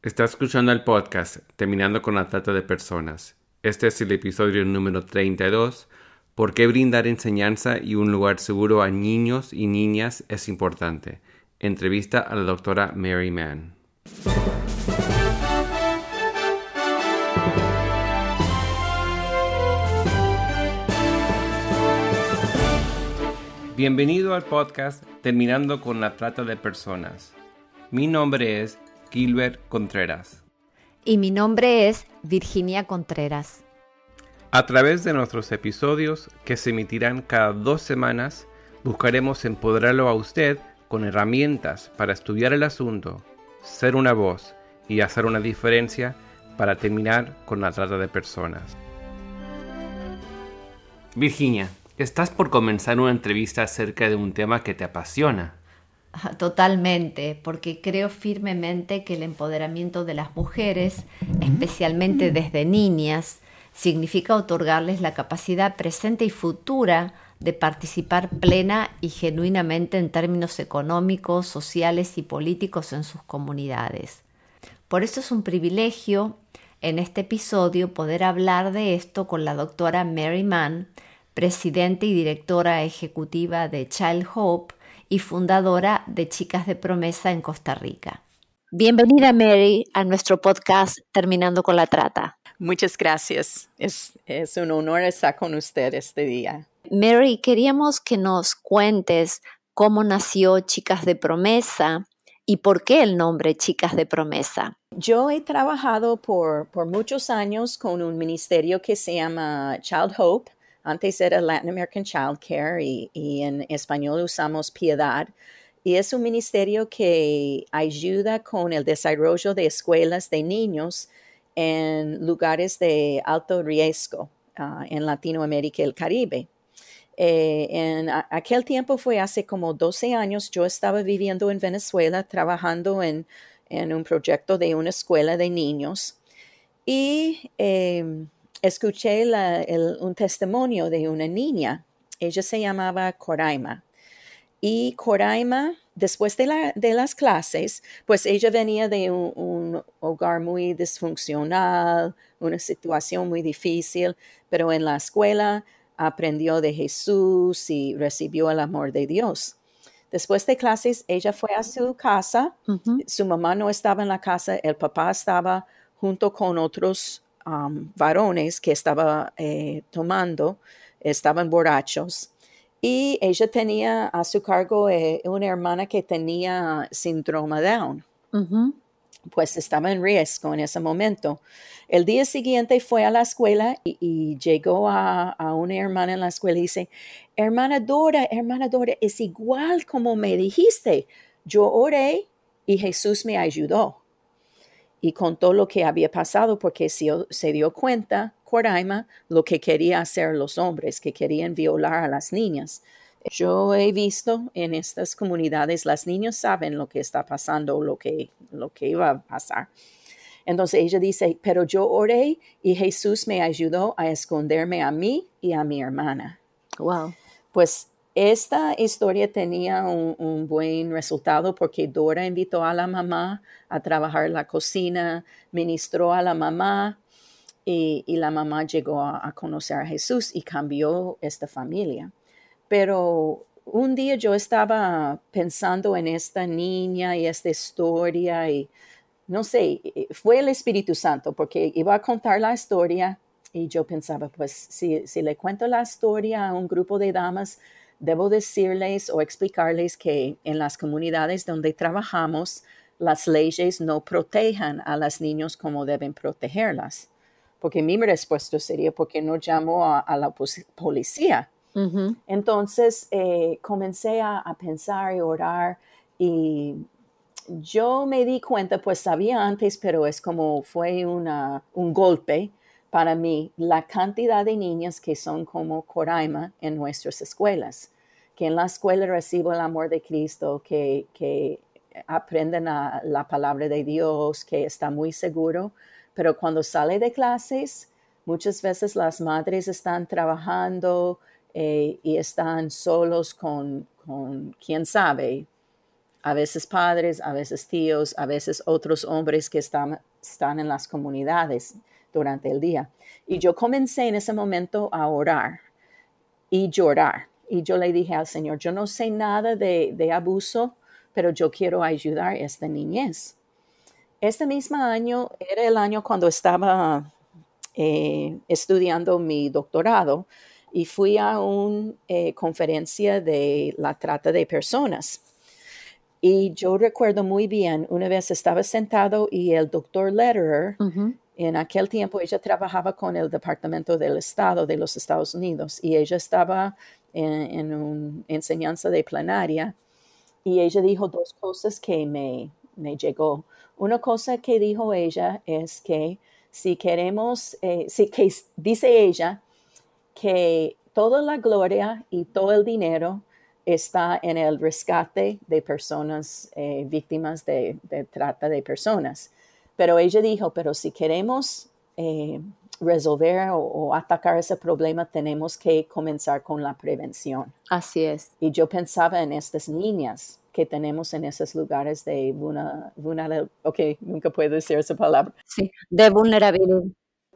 Está escuchando el podcast Terminando con la Trata de Personas. Este es el episodio número 32. ¿Por qué brindar enseñanza y un lugar seguro a niños y niñas es importante? Entrevista a la doctora Mary Mann. Bienvenido al podcast Terminando con la Trata de Personas. Mi nombre es Gilbert Contreras. Y mi nombre es Virginia Contreras. A través de nuestros episodios, que se emitirán cada dos semanas, buscaremos empoderarlo a usted con herramientas para estudiar el asunto, ser una voz y hacer una diferencia para terminar con la trata de personas. Virginia, estás por comenzar una entrevista acerca de un tema que te apasiona. Totalmente, porque creo firmemente que el empoderamiento de las mujeres, especialmente desde niñas, significa otorgarles la capacidad presente y futura de participar plena y genuinamente en términos económicos, sociales y políticos en sus comunidades. Por eso es un privilegio en este episodio poder hablar de esto con la doctora Mary Mann, presidenta y directora ejecutiva de Child Hope, y fundadora de Chicas de Promesa en Costa Rica. Bienvenida Mary a nuestro podcast Terminando con la Trata. Muchas gracias. Es, un honor estar con usted este día. Mary, queríamos que nos cuentes cómo nació Chicas de Promesa y por qué el nombre Chicas de Promesa. Yo he trabajado por, por muchos años con un ministerio que se llama Child Hope antes era Latin American Child Care y, en español usamos Piedad. Y es un ministerio que ayuda con el desarrollo de escuelas de niños en lugares de alto riesgo ah, en Latinoamérica y el Caribe. Eh, en aquel tiempo fue hace como 12 años, yo estaba viviendo en Venezuela trabajando en, un proyecto de una escuela de niños y em, escuché un testimonio de una niña. Ella se llamaba Coraima. Y Coraima, después de, las clases, pues ella venía de un, hogar muy disfuncional, una situación muy difícil, pero en la escuela aprendió de Jesús y recibió el amor de Dios. Después de clases, ella fue a su casa. Su mamá no estaba en la casa, el papá estaba junto con otros Um, varones que estaba eh, tomando, estaban borrachos. Y ella tenía a su cargo eh, una hermana que tenía síndrome Down. Pues estaba en riesgo en ese momento. El día siguiente fue a la escuela y, llegó a, a, una hermana en la escuela y dice, hermana Dora, hermana Dora, es igual como me dijiste. Yo oré y Jesús me ayudó y contó lo que había pasado porque se, dio cuenta, Coraima, lo que quería hacer los hombres, que querían violar a las niñas. Yo he visto en estas comunidades, las niñas saben lo que está pasando, lo que, lo que iba a pasar. Entonces ella dice, pero yo oré y Jesús me ayudó a esconderme a mí y a mi hermana. Wow. Pues esta historia tenía un, buen resultado porque Dora invitó a la mamá a trabajar la cocina, ministró a la mamá y, la mamá llegó a, conocer a Jesús y cambió esta familia. Pero un día yo estaba pensando en esta niña y esta historia y no sé, fue el Espíritu Santo porque iba a contar la historia y yo pensaba, pues si, si le cuento la historia a un grupo de damas, debo decirles o explicarles que en las comunidades donde trabajamos, las leyes no protejan a las niños como deben protegerlas. Porque mi respuesta sería, ¿por qué no llamo a, la policía? Entonces eh, comencé a, pensar y orar y yo me di cuenta, pues sabía antes, pero es como fue una, un golpe para mí la cantidad de niñas que son como Coraima en nuestras escuelas, que en la escuela reciben el amor de Cristo, que, que aprenden la palabra de Dios, que está muy seguro, pero cuando sale de clases, muchas veces las madres están trabajando eh, y están solos con, con, quién sabe, a veces padres, a veces tíos, a veces otros hombres que están, están en las comunidades durante el día. Y yo comencé en ese momento a orar y llorar. Y yo le dije al Señor, yo no sé nada de, abuso, pero yo quiero ayudar a esta niñez. Este mismo año era el año cuando estaba eh, estudiando mi doctorado y fui a una eh, conferencia de la trata de personas. Y yo recuerdo muy bien, una vez estaba sentado y el doctor Lederer, en aquel tiempo ella trabajaba con el Departamento del Estado de los Estados Unidos y ella estaba en, una enseñanza de plenaria y ella dijo dos cosas que me, me llegó. Una cosa que dijo ella es que si queremos, eh, si, que dice ella que toda la gloria y todo el dinero está en el rescate de personas eh, víctimas de, trata de personas. Pero ella dijo, pero si queremos eh, resolver o, atacar ese problema, tenemos que comenzar con la prevención. Así es. Y yo pensaba en estas niñas que tenemos en esos lugares de vulnerabilidad. Ok, nunca puedo decir esa palabra. Sí, de vulnerabilidad.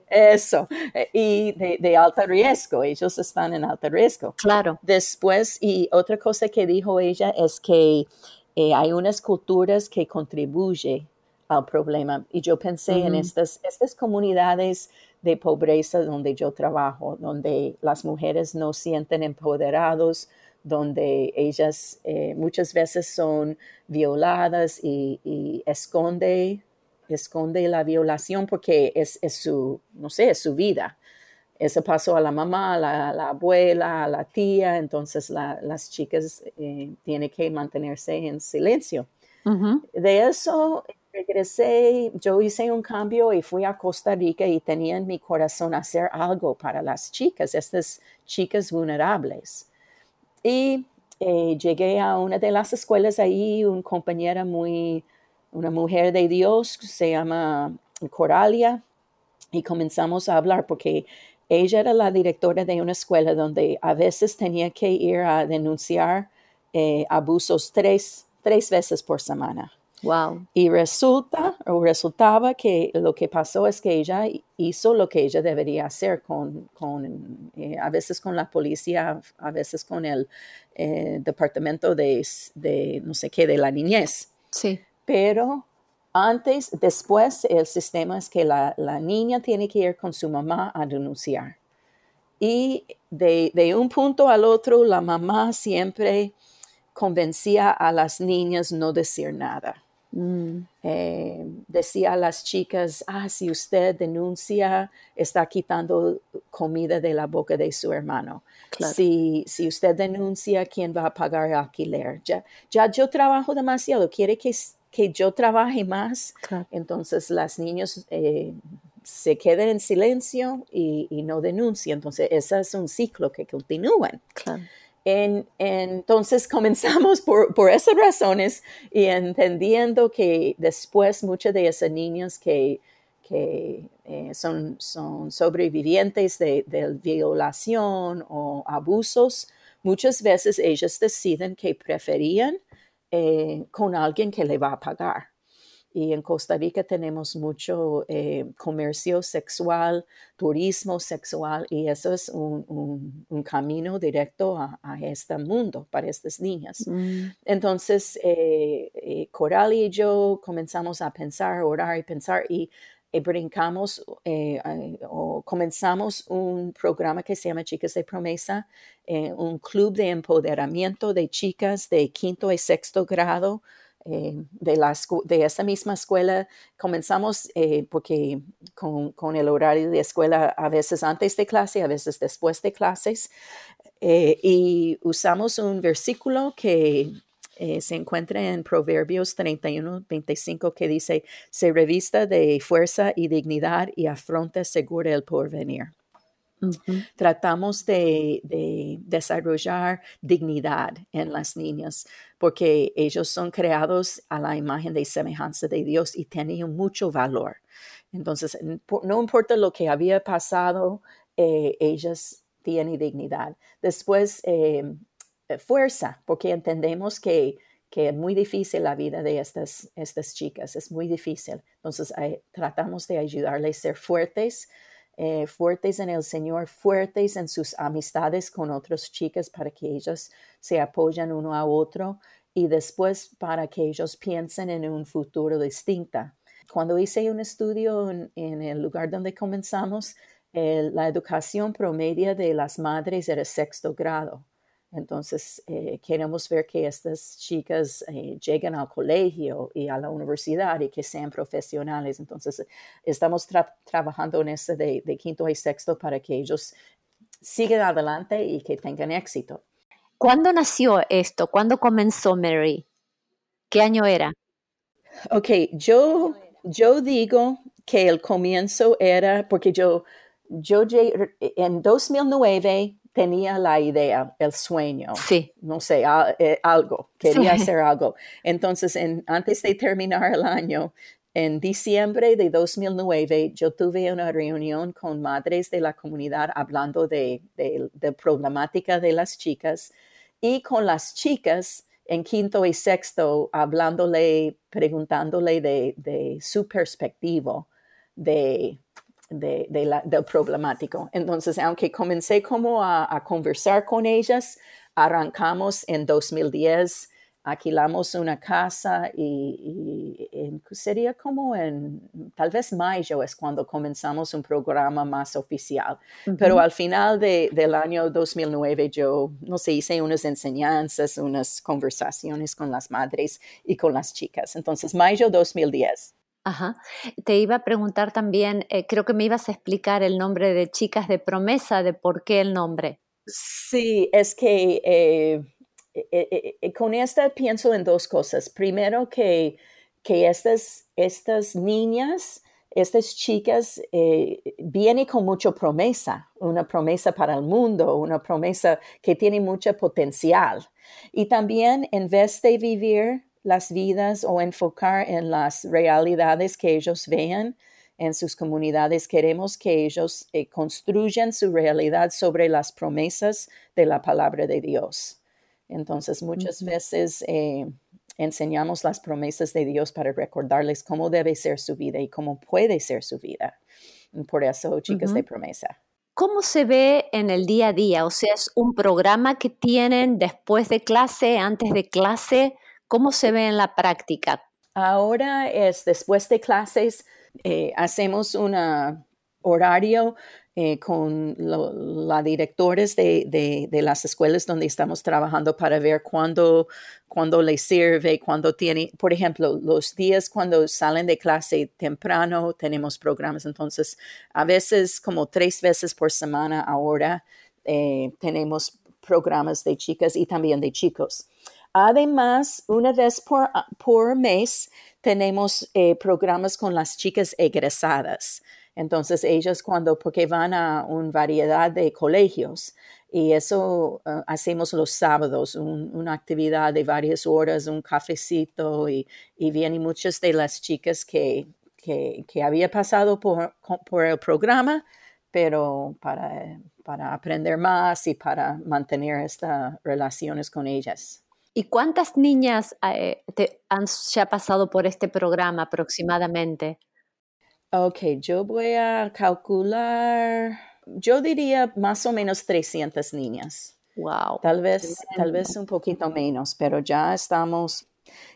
Eso, eh, y de, alto riesgo, ellos están en alto riesgo. Claro. Después, y otra cosa que dijo ella es que eh, hay unas culturas que contribuyen al problema. Y yo pensé en estas, estas comunidades de pobreza donde yo trabajo, donde las mujeres no sienten empoderados, donde ellas eh, muchas veces son violadas y, esconde, esconde la violación porque es, su, no sé, es su vida. Eso pasó a la mamá, a la, abuela, a la tía, entonces las chicas eh, tienen que mantenerse en silencio. De eso regresé, yo hice un cambio y fui a Costa Rica y tenía en mi corazón hacer algo para las chicas, estas chicas vulnerables. Y eh, llegué a una de las escuelas ahí, una compañera muy, una mujer de Dios, se llama Coralia, y comenzamos a hablar porque ella era la directora de una escuela donde a veces tenía que ir a denunciar eh, abusos tres, tres veces por semana. Wow. Y resulta o resultaba que lo que pasó es que ella hizo lo que ella debería hacer con, con eh, a veces con la policía, a veces con el eh, departamento de, de, no sé qué, de la niñez. Sí. Pero antes, después, el sistema es que la, la niña tiene que ir con su mamá a denunciar. Y de, de un punto al otro, la mamá siempre convencía a las niñas no decir nada. Mm. Eh, decía a las chicas, ah, si usted denuncia, está quitando comida de la boca de su hermano. Si, si usted denuncia, ¿quién va a pagar alquiler? Ya, ya yo trabajo demasiado, quiere que, que yo trabaje más. Entonces las niñas eh, se quedan en silencio y, y, no denuncian. Entonces ese es un ciclo que continúa. Claro entonces comenzamos por, esas razones y entendiendo que después muchas de esas niñas que, eh, son, son, sobrevivientes de, violación o abusos, muchas veces ellas deciden que preferían eh, con alguien que le va a pagar. Y en Costa Rica tenemos mucho eh, comercio sexual, turismo sexual, y eso es un, un, camino directo a, a, este mundo para estas niñas. Mm. Entonces, eh, eh, Coral y yo comenzamos a pensar, orar y pensar, y brincamos o comenzamos un programa que se llama Chicas de Promesa, un club de empoderamiento de chicas de quinto y sexto grado eh, de, la, de esa misma escuela. Comenzamos eh, porque con, el horario de escuela a veces antes de clase, a veces después de clases, eh, y usamos un versículo que se encuentra en Proverbios 31, 25, que dice, se revista de fuerza y dignidad y afronta segura el porvenir. Tratamos de, desarrollar dignidad en las niñas porque ellos son creados a la imagen de semejanza de Dios y tienen mucho valor. Entonces, no importa lo que había pasado, eh, ellas tienen dignidad. Después, em, fuerza, porque entendemos que que es muy difícil la vida de estas, estas chicas, es muy difícil. Entonces tratamos de ayudarles a ser fuertes, eh, fuertes en el Señor, fuertes en sus amistades con otras chicas para que ellas se apoyen uno a otro y después para que ellos piensen en un futuro distinto. Cuando hice un estudio en, el lugar donde comenzamos, la educación promedia de las madres era sexto grado. Entonces, eh, queremos ver que estas chicas eh, lleguen al colegio y a la universidad y que sean profesionales. Entonces, estamos trabajando en este de, de, quinto y sexto para que ellos sigan adelante y que tengan éxito. ¿Cuándo nació esto? ¿Cuándo comenzó Mary? ¿Qué año era? Ok, yo, yo digo que el comienzo era porque yo, yo en 2009 tenía la idea, el sueño. Sí. No sé, eh, algo, quería hacer algo. Entonces, en, antes de terminar el año, en diciembre de 2009, yo tuve una reunión con madres de la comunidad hablando de, de, de problemática de las chicas y con las chicas en quinto y sexto, hablándole, preguntándole de, su perspectiva de, del problemático. Entonces, aunque comencé como a, conversar con ellas, arrancamos en 2010 alquilamos una casa y, sería como en tal vez mayo es cuando comenzamos un programa más oficial. Pero al final del año 2009 yo, no sé, hice unas enseñanzas, unas conversaciones con las madres y con las chicas. Entonces, mayo 2010. Ajá. Te iba a preguntar también, eh, creo que me ibas a explicar el nombre de Chicas de Promesa, de por qué el nombre. Sí, es que eh, eh, con esta pienso en dos cosas. Primero, que, que estas, estas niñas, estas chicas, vienen con mucha promesa, una promesa para el mundo, una promesa que tiene mucho potencial. Y también, en vez de vivir las vidas o enfocar en las realidades que ellos vean, en sus comunidades. Queremos que ellos construyan su realidad sobre las promesas de la palabra de Dios. Entonces, muchas veces eh, enseñamos las promesas de Dios para recordarles cómo debe ser su vida y cómo puede ser su vida. Por eso, chicas de promesa. ¿Cómo se ve en el día a día? O sea, es un programa que tienen después de clase, antes de clase. ¿Cómo se ve en la práctica? Ahora es después de clases, eh, hacemos un horario eh, con los directores de, las escuelas donde estamos trabajando para ver cuándo, cuándo les sirve, cuándo tiene, por ejemplo, los días cuando salen de clase temprano tenemos programas, entonces a veces como tres veces por semana ahora eh, tenemos programas de chicas y también de chicos. Además, una vez por, por mes tenemos eh, programas con las chicas egresadas. Entonces ellos cuando, porque van a una variedad de colegios y eso ah, hacemos los sábados, una actividad de varias horas, un cafecito y, y vienen muchas de las chicas que, que, que había pasado por, por, el programa, pero para, para aprender más y para mantener estas relaciones con ellas. ¿Y cuántas niñas eh, te han ya pasado por este programa aproximadamente? Ok, yo voy a calcular, yo diría más o menos 300 niñas. Wow. Tal vez, tal vez un poquito menos, pero ya estamos.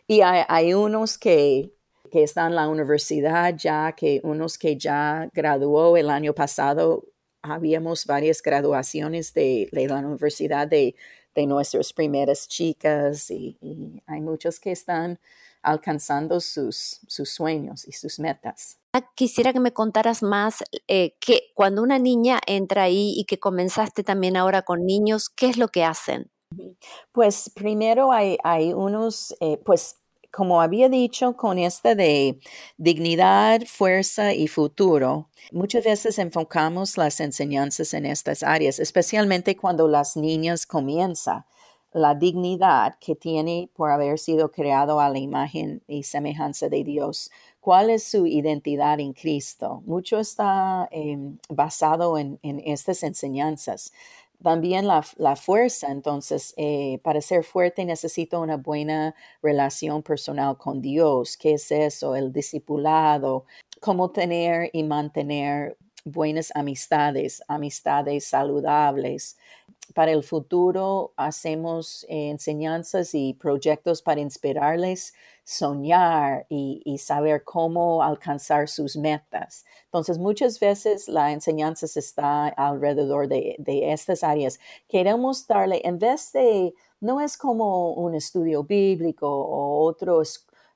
Y hay, unos que, que, están en la universidad ya, que unos que ya graduó el año pasado. Habíamos varias graduaciones de, la universidad de, de, nuestras primeras chicas y, y hay muchos que están alcanzando sus, sus sueños y sus metas. Quisiera que me contaras más eh, que cuando una niña entra ahí y que comenzaste también ahora con niños, ¿qué es lo que hacen? Pues primero hay, hay unos, eh, pues como había dicho, con esta de dignidad, fuerza y futuro, muchas veces enfocamos las enseñanzas en estas áreas, especialmente cuando las niñas comienzan la dignidad que tiene por haber sido creado a la imagen y semejanza de Dios. ¿Cuál es su identidad en Cristo? Mucho está em, basado en, estas enseñanzas también la, fuerza. Entonces, eh, para ser fuerte necesito una buena relación personal con Dios. ¿Qué es eso? El discipulado, cómo tener y mantener buenas amistades, amistades saludables. Para el futuro hacemos eh, enseñanzas y proyectos para inspirarles soñar y, saber cómo alcanzar sus metas. Entonces, muchas veces la enseñanza está alrededor de, estas áreas. Queremos darle, en vez de, no es como un estudio bíblico o otra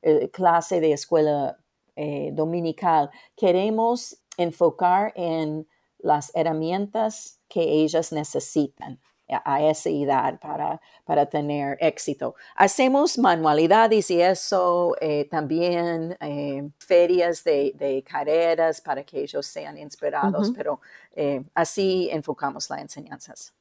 eh, clase de escuela eh, dominical, queremos enfocar en las herramientas que ellas necesitan a esa edad para, para tener éxito. Hacemos manualidades y eso, eh, también eh, ferias de, carreras para que ellos sean inspirados, pero eh, así enfocamos las enseñanzas.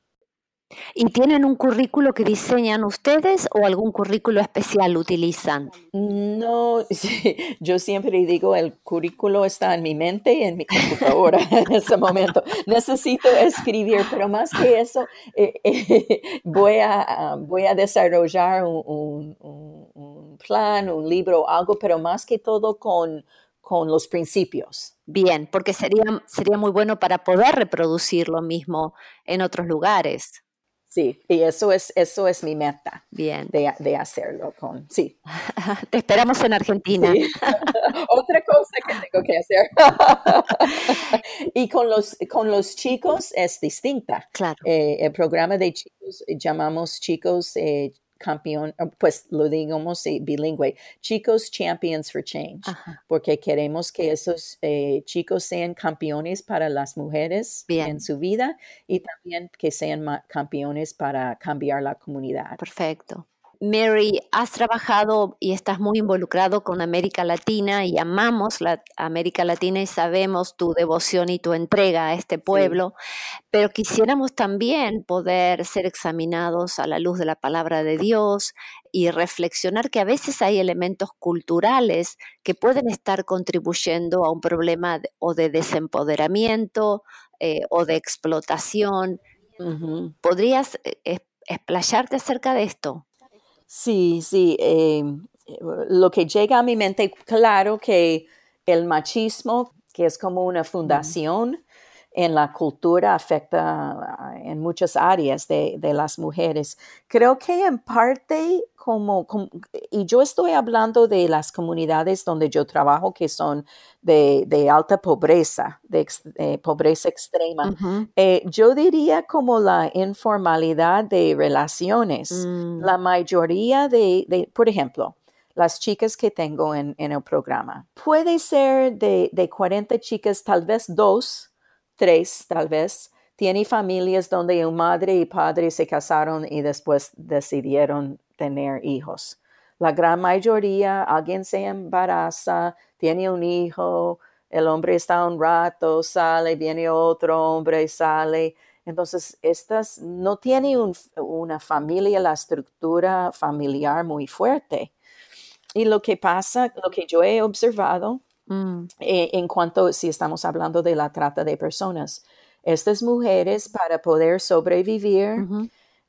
¿Y tienen un currículo que diseñan ustedes o algún currículo especial utilizan? No, yo siempre digo, el currículo está en mi mente y en mi computadora en ese momento. Necesito escribir, pero más que eso, eh, eh, voy, a, voy a desarrollar un, plan, un libro, algo, pero más que todo con, con los principios. Bien, porque sería, sería muy bueno para poder reproducir lo mismo en otros lugares. Sí, y eso es, eso es mi meta. Bien. De, hacerlo con, sí. Te esperamos en Argentina. Otra cosa que tengo que hacer. y con los, con los chicos es distinta. Claro. Eh, el programa de chicos, llamamos chicos eh, campeón, pues lo digamos bilingüe, chicos champions for change, porque queremos que esos eh, chicos sean campeones para las mujeres en su vida y también que sean campeones para cambiar la comunidad. Perfecto. Mary, has trabajado y estás muy involucrado con América Latina y amamos la América Latina y sabemos tu devoción y tu entrega a este pueblo, pero quisiéramos también poder ser examinados a la luz de la palabra de Dios y reflexionar que a veces hay elementos culturales que pueden estar contribuyendo a un problema o de desempoderamiento eh, o de explotación. ¿Podrías eh, explayarte acerca de esto? Sí, sí. Em, lo que llega a mi mente, claro que el machismo, que es como una fundación en la cultura, afecta ah, en muchas áreas de, de las mujeres. Creo que en parte como, y yo estoy hablando de las comunidades donde yo trabajo que son de, de alta pobreza, de, pobreza extrema. Eh, yo diría como la informalidad de relaciones. Mm. La mayoría de, de, por ejemplo, las chicas que tengo en, en el programa, puede ser de, de 40 chicas, tal vez dos, tres, tal vez, tiene familias donde un madre y padre se casaron y después decidieron tener hijos. La gran mayoría, alguien se embaraza, tiene un hijo, el hombre está un rato, sale, viene otro hombre, sale. Entonces, estas no tienen una familia, la estructura familiar muy fuerte. Y lo que pasa, lo que yo he observado mm. eh, en cuanto, si estamos hablando de la trata de personas, estas mujeres para poder sobrevivir,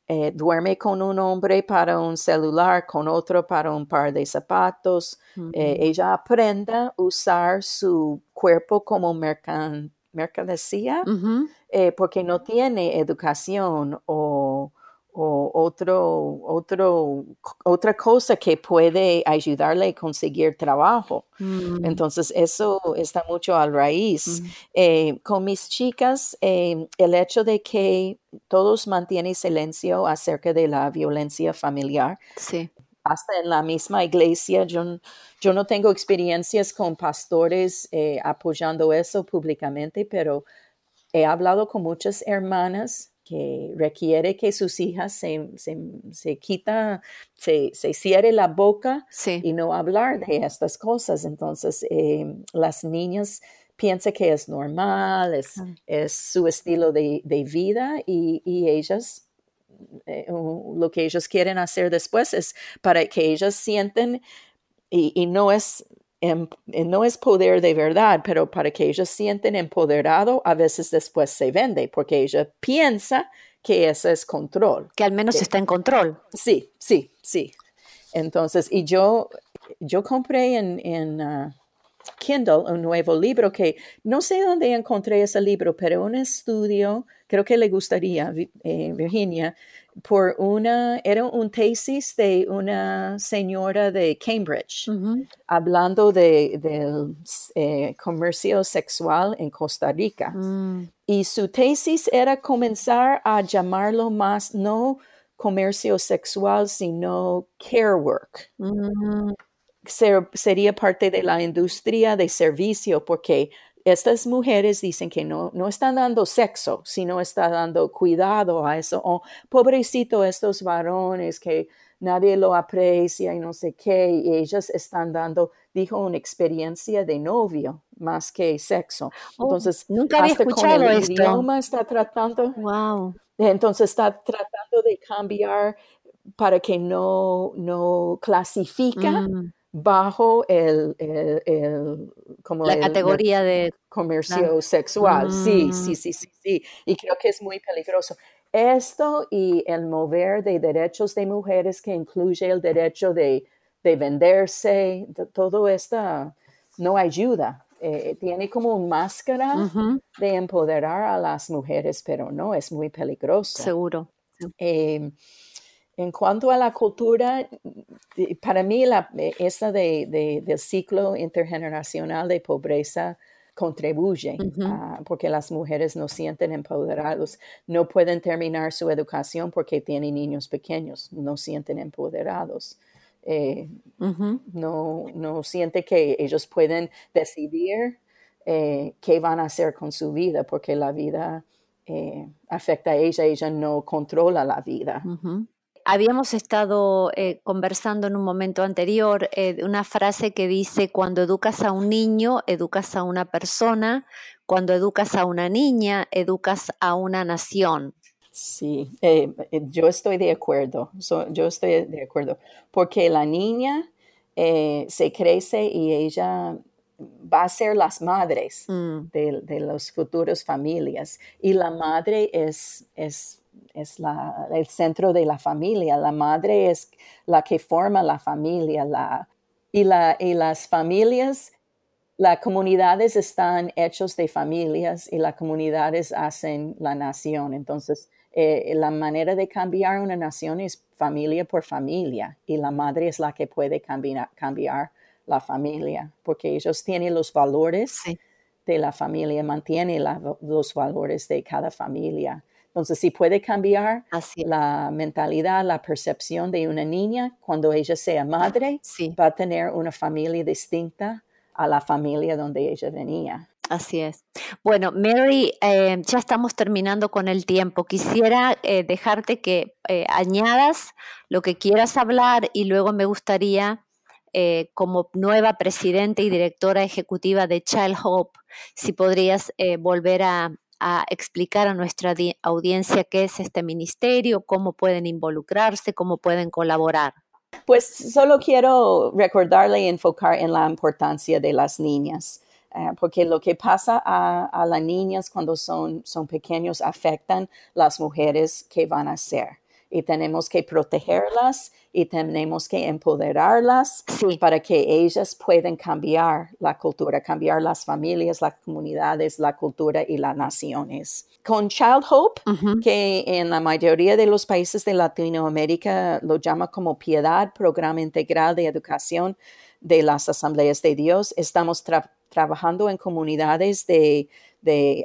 eh, duerme con un hombre para un celular, con otro para un par de zapatos. Eh, ella aprende a usar su cuerpo como mercancía porque no tiene educación o o otro, otro, otra cosa que puede ayudarle a conseguir trabajo. Mm. Entonces, eso está mucho al raíz. Mm. Eh, con mis chicas, eh, el hecho de que todos mantienen silencio acerca de la violencia familiar. Sí. Hasta en la misma iglesia, yo, yo no tengo experiencias con pastores eh, apoyando eso públicamente, pero he hablado con muchas hermanas que requiere que sus hijas se, se, se quita, se, se, cierre la boca y no hablar de estas cosas. Entonces, eh, las niñas piensan que es normal, es, es su estilo de, de vida y, y ellas eh, lo que ellos quieren hacer después es para que ellas sienten y, y no es Em, eh, no es poder de verdad, pero para que ellos sienten empoderado, a veces después se vende, porque ella piensa que ese es control. Que al menos está en control. Sí, sí, sí. Entonces, y yo, yo compré en, en uh, Kindle un nuevo libro que no sé dónde encontré ese libro, pero un estudio, creo que le gustaría, eh, Virginia, por una, era un tesis de una señora de Cambridge, hablando de, del eh, comercio sexual en Costa Rica. Mm. Y su tesis era comenzar a llamarlo más no comercio sexual, sino care work. Mm. sería parte de la industria de servicio, porque estas mujeres dicen que no, no están dando sexo, sino están dando cuidado a eso. Oh, pobrecito estos varones que nadie lo aprecia y no sé qué, y ellas están dando, dijo, una experiencia de novio más que sexo. Oh, entonces, nunca había escuchado con el idioma está tratando. Wow. Entonces está tratando de cambiar para que no, no clasifica. Mm bajo el, como la categoría de comercio sexual. Sí, mm. sí, sí, sí, sí. Y creo que es muy peligroso. Esto y el mover de derechos de mujeres que incluye el derecho de, venderse, todo esto no ayuda. Eh, tiene como máscara de empoderar a las mujeres, pero no, es muy peligroso. Seguro. Eh, en cuanto a la cultura, para mí la, esa de, del ciclo intergeneracional de pobreza contribuye, porque las mujeres no sienten empoderados, no pueden terminar su educación porque tienen niños pequeños, no sienten empoderados. Eh, no, no siente que ellos pueden decidir eh, qué van a hacer con su vida, porque la vida eh, afecta a ella, ella no controla la vida. Habíamos estado eh, conversando en un momento anterior eh, una frase que dice, cuando educas a un niño, educas a una persona, cuando educas a una niña, educas a una nación. Sí, eh, yo estoy de acuerdo, yo estoy de acuerdo, porque la niña se crece y ella va a ser las madres mm. de, de las futuras familias y la madre es, es es la, el centro de la familia, la madre es la que forma la familia la, y, la, y las familias, las comunidades están hechos de familias y las comunidades hacen la nación. Entonces, eh, la manera de cambiar una nación es familia por familia y la madre es la que puede cambiar, cambiar la familia porque ellos tienen los valores de la familia, mantienen los valores de cada familia. Entonces, si puede cambiar la mentalidad, la percepción de una niña cuando ella sea madre, va a tener una familia distinta a la familia donde ella venía. Así es. Bueno, Mary, eh, ya estamos terminando con el tiempo. Quisiera eh, dejarte que eh, añadas lo que quieras hablar y luego me gustaría, como nueva presidenta y directora ejecutiva de Child Hope, si podrías volver a, a explicar a nuestra audiencia qué es este ministerio, cómo pueden involucrarse, cómo pueden colaborar. Pues solo quiero recordarle y enfocar en la importancia de las niñas. Eh, porque lo que pasa a, las niñas cuando son, son pequeños afectan las mujeres que van a ser y tenemos que protegerlas y tenemos que empoderarlas para que ellas puedan cambiar la cultura, cambiar las familias, las comunidades, la cultura y las naciones. Con Child Hope, que en la mayoría de los países de Latinoamérica lo llama como Piedad, Programa Integral de Educación de las Asambleas de Dios, estamos trabajando en comunidades de,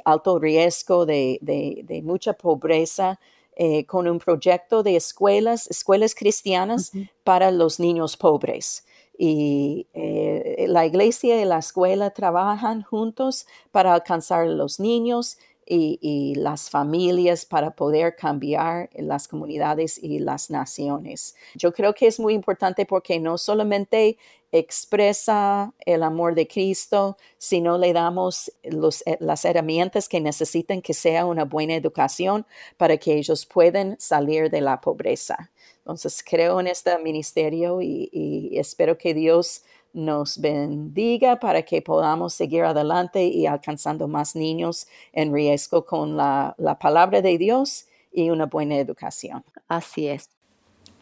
alto riesgo, de, de mucha pobreza, eh, con un proyecto de escuelas, escuelas cristianas para los niños pobres. Y eh, la iglesia y la escuela trabajan juntos para alcanzar a los niños y, las familias para poder cambiar las comunidades y las naciones. Yo creo que es muy importante porque no solamente expresa el amor de Cristo, sino le damos eh, las herramientas que necesitan que sea una buena educación para que ellos puedan salir de la pobreza. Entonces creo en este ministerio y espero que Dios nos bendiga para que podamos seguir adelante y alcanzando más niños en riesgo con la, palabra de Dios y una buena educación. Así es.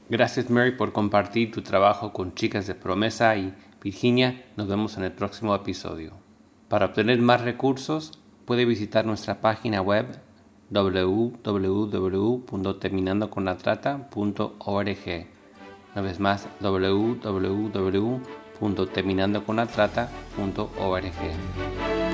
Gracias Mary por compartir tu trabajo con Chicas de Promesa y Virginia, nos vemos en el próximo episodio. Para obtener más recursos, puede visitar nuestra página web www.terminandoconlatrata.org. Una vez más, www.terminandoconlatrata.org.